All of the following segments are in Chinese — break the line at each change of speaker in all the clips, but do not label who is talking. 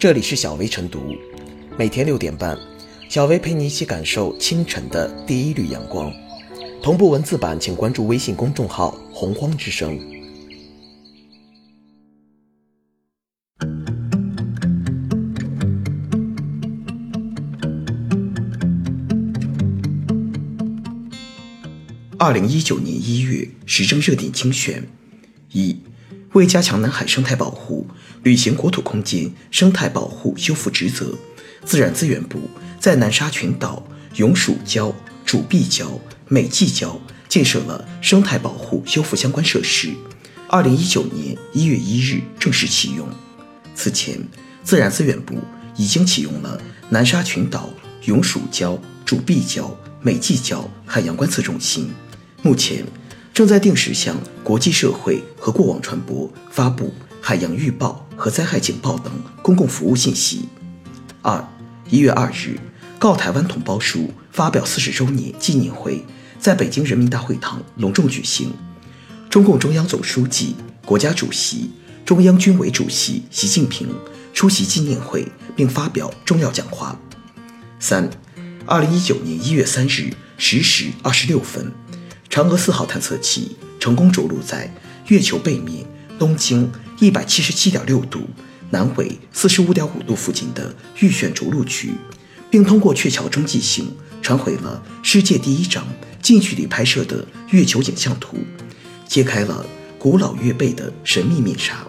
这里是小薇晨读，每天六点半，小薇陪你一起感受清晨的第一缕阳光。同步文字版，请关注微信公众号“洪荒之声”。二零一九年一月时政热点精选一。为加强南海生态保护，履行国土空间生态保护修复职责，自然资源部在南沙群岛、永暑礁、主碧礁、美济礁建设了生态保护修复相关设施。二零一九年一月一日正式启用。此前，自然资源部已经启用了南沙群岛、永暑礁、主碧礁、美济礁海洋观测中心。目前。正在定时向国际社会和过往传播发布海洋预报和灾害警报等公共服务信息。二一月二日，告台湾同胞书发表四十周年纪念会在北京人民大会堂隆重举行，中共中央总书记、国家主席、中央军委主席习近平出席纪念会并发表重要讲话。三二零一九年一月三日十时二十六分。嫦娥四号探测器成功着陆在月球背面东经一百七十七点六度、南纬四十五点五度附近的预选着陆区，并通过鹊桥中继星传回了世界第一张近距离拍摄的月球影像图，揭开了古老月背的神秘面纱。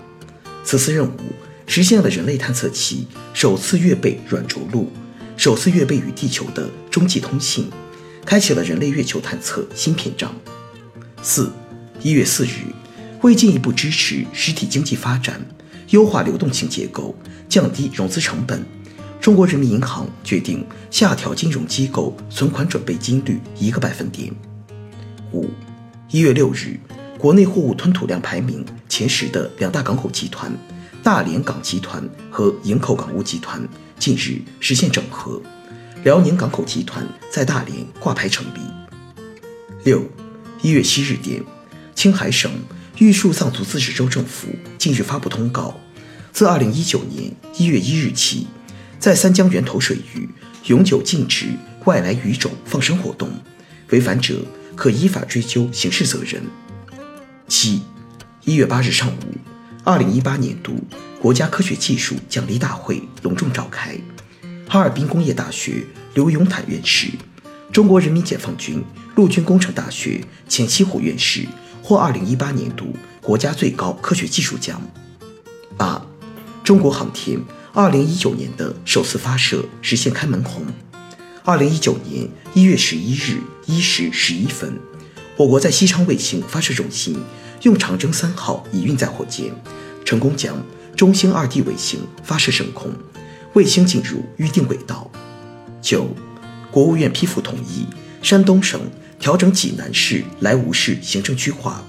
此次任务实现了人类探测器首次月背软着陆，首次月背与地球的中继通信。开启了人类月球探测新篇章。四，一月四日，为进一步支持实体经济发展，优化流动性结构，降低融资成本，中国人民银行决定下调金融机构存款准备金率一个百分点。五，一月六日，国内货物吞吐量排名前十的两大港口集团——大连港集团和营口港务集团，近日实现整合。辽宁港口集团在大连挂牌成立。六，一月七日电，青海省玉树藏族自治州政府近日发布通告，自二零一九年一月一日起，在三江源头水域永久禁止外来鱼种放生活动，违反者可依法追究刑事责任。七，一月八日上午，二零一八年度国家科学技术奖励大会隆重召开。哈尔滨工业大学刘永坦院士，中国人民解放军陆军工程大学钱其虎院士获2018年度国家最高科学技术奖。八，中国航天2019年的首次发射实现开门红。2019年1月11日1时11分，我国在西昌卫星发射中心用长征三号乙运载火箭，成功将中星二 D 卫星发射升空。卫星进入预定轨道。九，国务院批复同意山东省调整济南市莱芜市行政区划，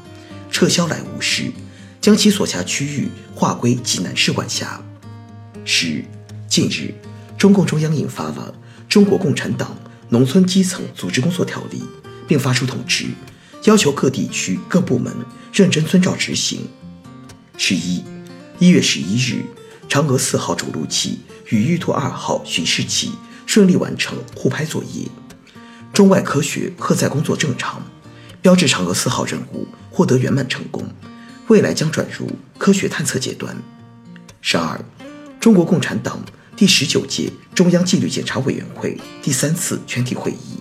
撤销莱芜市，将其所辖区域划归济南市管辖。十，近日，中共中央印发了《中国共产党农村基层组织工作条例》，并发出通知，要求各地区各部门认真遵照执行。十一，一月十一日，嫦娥四号着陆器。与玉兔二号巡视器顺利完成互拍作业，中外科学荷载工作正常，标志嫦娥四号任务获得圆满成功，未来将转入科学探测阶段。十二，中国共产党第十九届中央纪律检查委员会第三次全体会议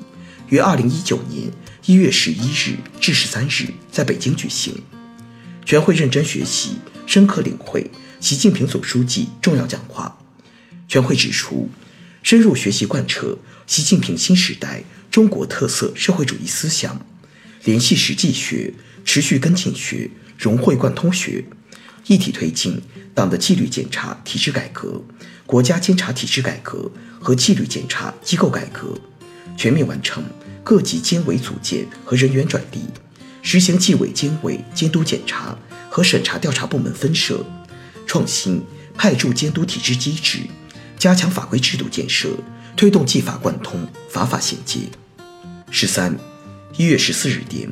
于二零一九年一月十一日至十三日在北京举行，全会认真学习，深刻领会习近平总书记重要讲话。全会指出，深入学习贯彻习近平新时代中国特色社会主义思想，联系实际学，持续跟进学，融会贯通学，一体推进党的纪律检查体制改革、国家监察体制改革和纪律检查机构改革，全面完成各级监委组建和人员转隶，实行纪委监委监督检查和审查调查部门分设，创新派驻监督体制机制。加强法规制度建设，推动纪法贯通、法法衔接。十三，一月十四日电，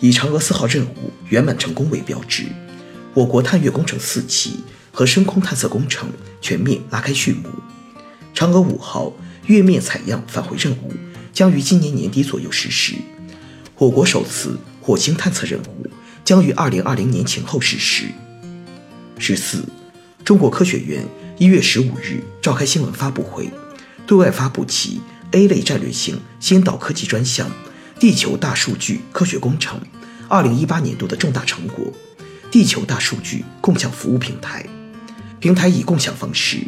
以嫦娥四号任务圆满成功为标志，我国探月工程四期和深空探测工程全面拉开序幕。嫦娥五号月面采样返回任务将于今年年底左右实施。我国首次火星探测任务将于二零二零年前后实施。十四，中国科学院一月十五日召开新闻发布会，对外发布其 A 类战略性先导科技专项——地球大数据科学工程二零一八年度的重大成果——地球大数据共享服务平台。平台以共享方式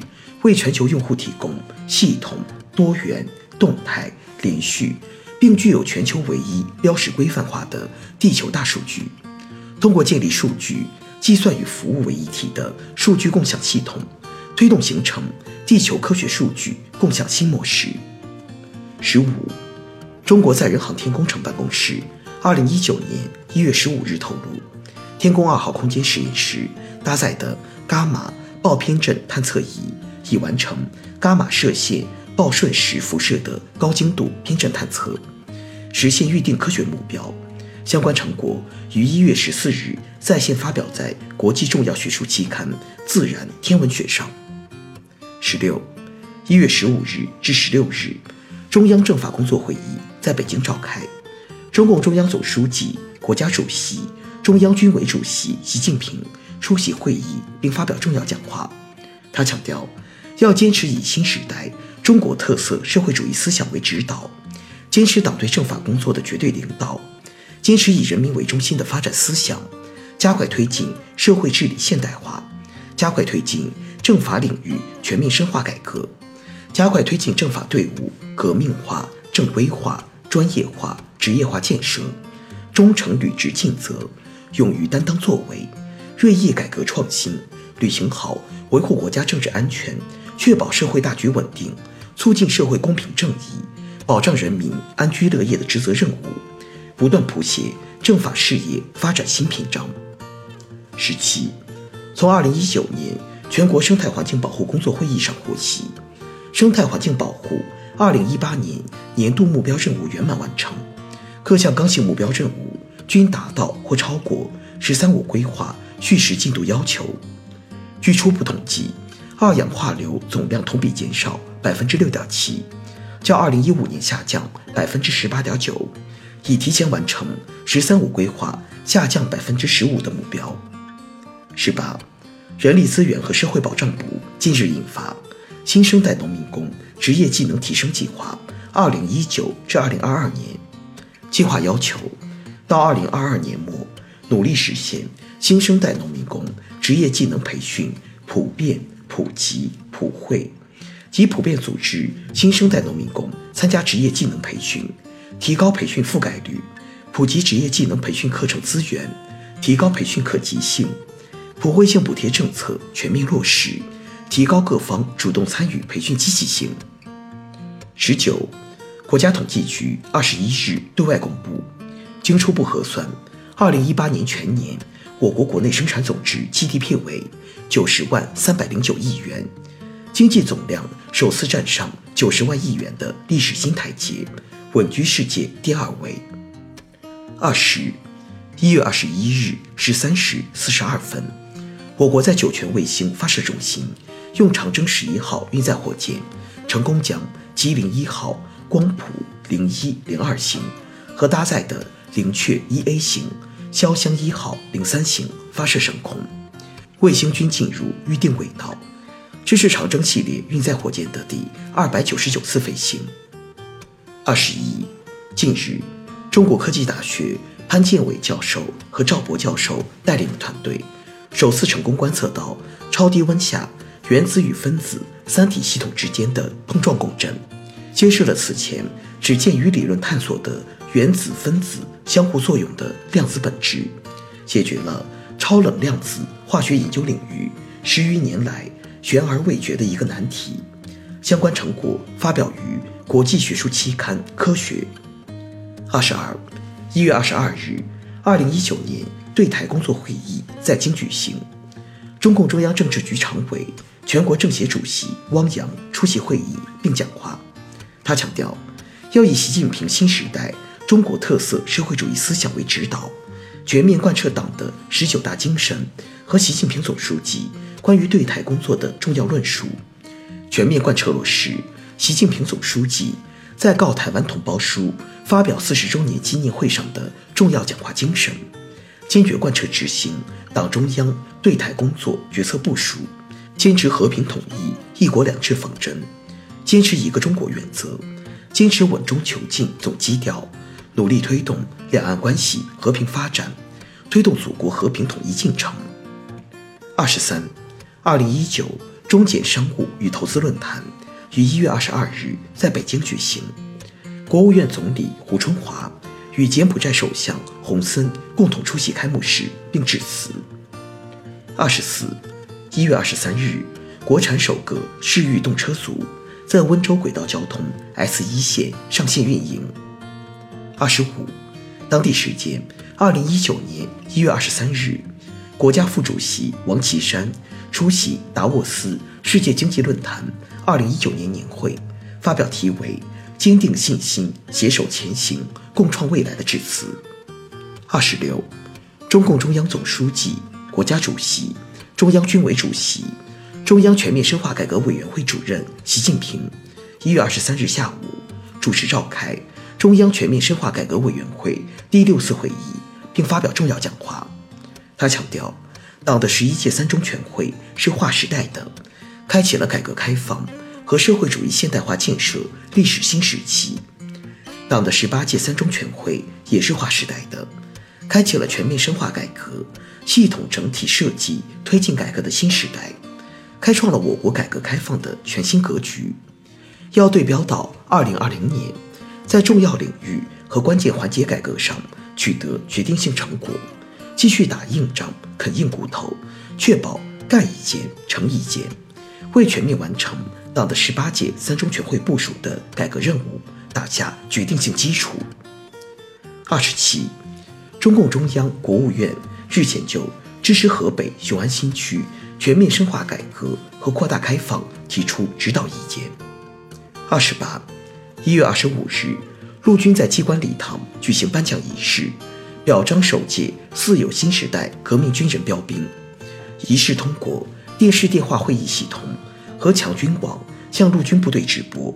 为全球用户提供系统、多元、动态、连续，并具有全球唯一、标识规范化的地球大数据。通过建立数据。计算与服务为一体的数据共享系统，推动形成地球科学数据共享新模式。十五，中国载人航天工程办公室二零一九年一月十五日透露，天宫二号空间实验室搭载的伽马暴偏振探测仪已完成伽马射线暴瞬时辐射的高精度偏振探测，实现预定科学目标。相关成果于一月十四日在线发表在国际重要学术期刊《自然天文学》上。十六，一月十五日至十六日，中央政法工作会议在北京召开，中共中央总书记、国家主席、中央军委主席习近平出席会议并发表重要讲话。他强调，要坚持以新时代中国特色社会主义思想为指导，坚持党对政法工作的绝对领导。坚持以人民为中心的发展思想，加快推进社会治理现代化，加快推进政法领域全面深化改革，加快推进政法队伍革命化、正规化、专业化、职业化建设，忠诚履职尽责，勇于担当作为，锐意改革创新，履行好维护国家政治安全、确保社会大局稳定、促进社会公平正义、保障人民安居乐业的职责任务。不断谱写政法事业发展新篇章。十七，从二零一九年全国生态环境保护工作会议上获悉，生态环境保护二零一八年年度目标任务圆满完成，各项刚性目标任务均达到或超过“十三五”规划叙事进度要求。据初步统计，二氧化硫总量同比减少百分之六点七，较二零一五年下降百分之十八点九。已提前完成“十三五”规划下降百分之十五的目标。十八，人力资源和社会保障部近日印发《新生代农民工职业技能提升计划（二零一九至二零二二年）》，计划要求到二零二二年末，努力实现新生代农民工职业技能培训普遍、普及、普惠，及普遍组织新生代农民工参加职业技能培训。提高培训覆盖率，普及职业技能培训课程资源，提高培训可及性，普惠性补贴政策全面落实，提高各方主动参与培训积极性。十九，国家统计局二十一日对外公布，经初步核算，二零一八年全年我国国内生产总值 GDP 为九十万三百零九亿元，经济总量首次站上九十万亿元的历史新台阶。稳居世界第二位。二十一月二十一日十三时四十二分，我国在酒泉卫星发射中心用长征十一号运载火箭，成功将吉林一号光谱零一零二型和搭载的灵雀一 A 型潇湘一号零三型发射升空，卫星均进入预定轨道。这是长征系列运载火箭的第二百九十九次飞行。二十一，近日，中国科技大学潘建伟教授和赵博教授带领的团队，首次成功观测到超低温下原子与分子三体系统之间的碰撞共振，揭示了此前只见于理论探索的原子分子相互作用的量子本质，解决了超冷量子化学研究领域十余年来悬而未决的一个难题。相关成果发表于。国际学术期刊《科学》二十二，一月二十二日，二零一九年对台工作会议在京举行，中共中央政治局常委、全国政协主席汪洋出席会议并讲话。他强调，要以习近平新时代中国特色社会主义思想为指导，全面贯彻党的十九大精神和习近平总书记关于对台工作的重要论述，全面贯彻落实习近平总书记在《告台湾同胞书》发表四十周年纪念会上的重要讲话精神，坚决贯彻执行党中央对台工作决策部署，坚持和平统一、一国两制方针，坚持一个中国原则，坚持稳中求进总基调，努力推动两岸关系和平发展，推动祖国和平统一进程。二十三，二零一九中柬商务与投资论坛于一月二十二日在北京举行，国务院总理胡春华与柬埔寨首相洪森共同出席开幕式并致辞。二十四，一月二十三日，国产首个市域动车组在温州轨道交通 S 一线上线运营。二十五，当地时间二零一九年一月二十三日。国家副主席王岐山出席达沃斯世界经济论坛2019年年会，发表题为“坚定信心，携手前行，共创未来”的致辞。二十六，中共中央总书记、国家主席、中央军委主席、中央全面深化改革委员会主任习近平，一月二十三日下午主持召开中央全面深化改革委员会第六次会议，并发表重要讲话。他强调，党的十一届三中全会是划时代的，开启了改革开放和社会主义现代化建设历史新时期；党的十八届三中全会也是划时代的，开启了全面深化改革、系统整体设计推进改革的新时代，开创了我国改革开放的全新格局。要对标到二零二零年，在重要领域和关键环节改革上取得决定性成果。继续打硬仗、啃硬骨头，确保干一件成一件，为全面完成党的十八届三中全会部署的改革任务打下决定性基础。二十七，中共中央、国务院日前就支持河北雄安新区全面深化改革和扩大开放提出指导意见。二十八，一月二十五日，陆军在机关礼堂举行颁奖仪式。表彰首届“四有新时代”革命军人标兵，仪式通过电视电话会议系统和强军网向陆军部队直播。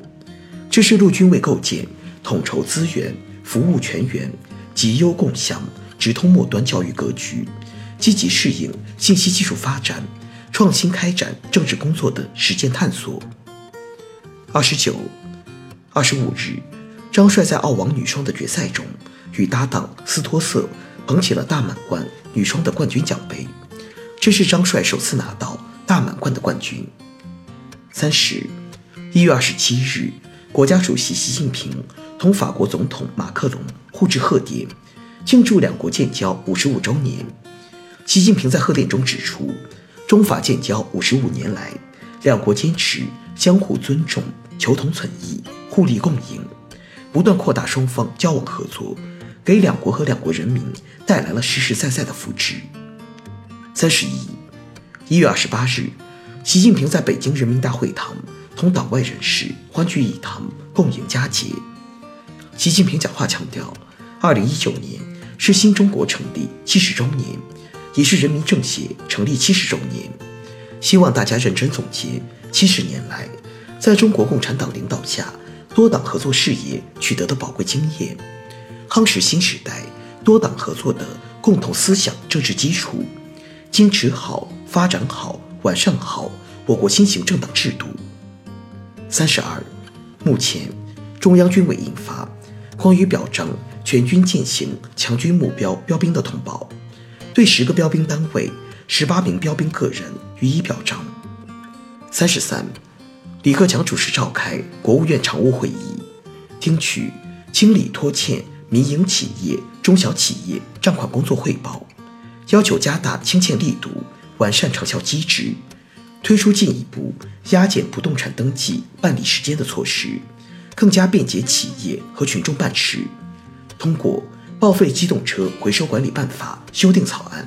这是陆军为构建统筹资源、服务全员、集优共享、直通末端教育格局，积极适应信息技术发展、创新开展政治工作的实践探索。二十九、二十五日，张帅在澳网女双的决赛中。与搭档斯托瑟捧起了大满贯女双的冠军奖杯，这是张帅首次拿到大满贯的冠军。三十一月二十七日，国家主席习近平同法国总统马克龙互致贺电，庆祝两国建交五十五周年。习近平在贺电中指出，中法建交五十五年来，两国坚持相互尊重、求同存异、互利共赢，不断扩大双方交往合作。给两国和两国人民带来了实实在在的福祉。三十一，一月二十八日，习近平在北京人民大会堂同党外人士欢聚一堂，共迎佳节。习近平讲话强调，二零一九年是新中国成立七十周年，也是人民政协成立七十周年。希望大家认真总结七十年来，在中国共产党领导下多党合作事业取得的宝贵经验。夯实新时代多党合作的共同思想政治基础，坚持好、发展好、晚上好我国新型政党制度。三十二，目前中央军委印发关于表彰全军践行强军目标标兵的通报，对十个标兵单位、十八名标兵个人予以表彰。三十三，李克强主持召开国务院常务会议，听取清理拖欠。民营企业、中小企业账款工作汇报，要求加大清欠力度，完善长效机制，推出进一步压减不动产登记办理时间的措施，更加便捷企业和群众办事。通过《报废机动车回收管理办法》修订草案。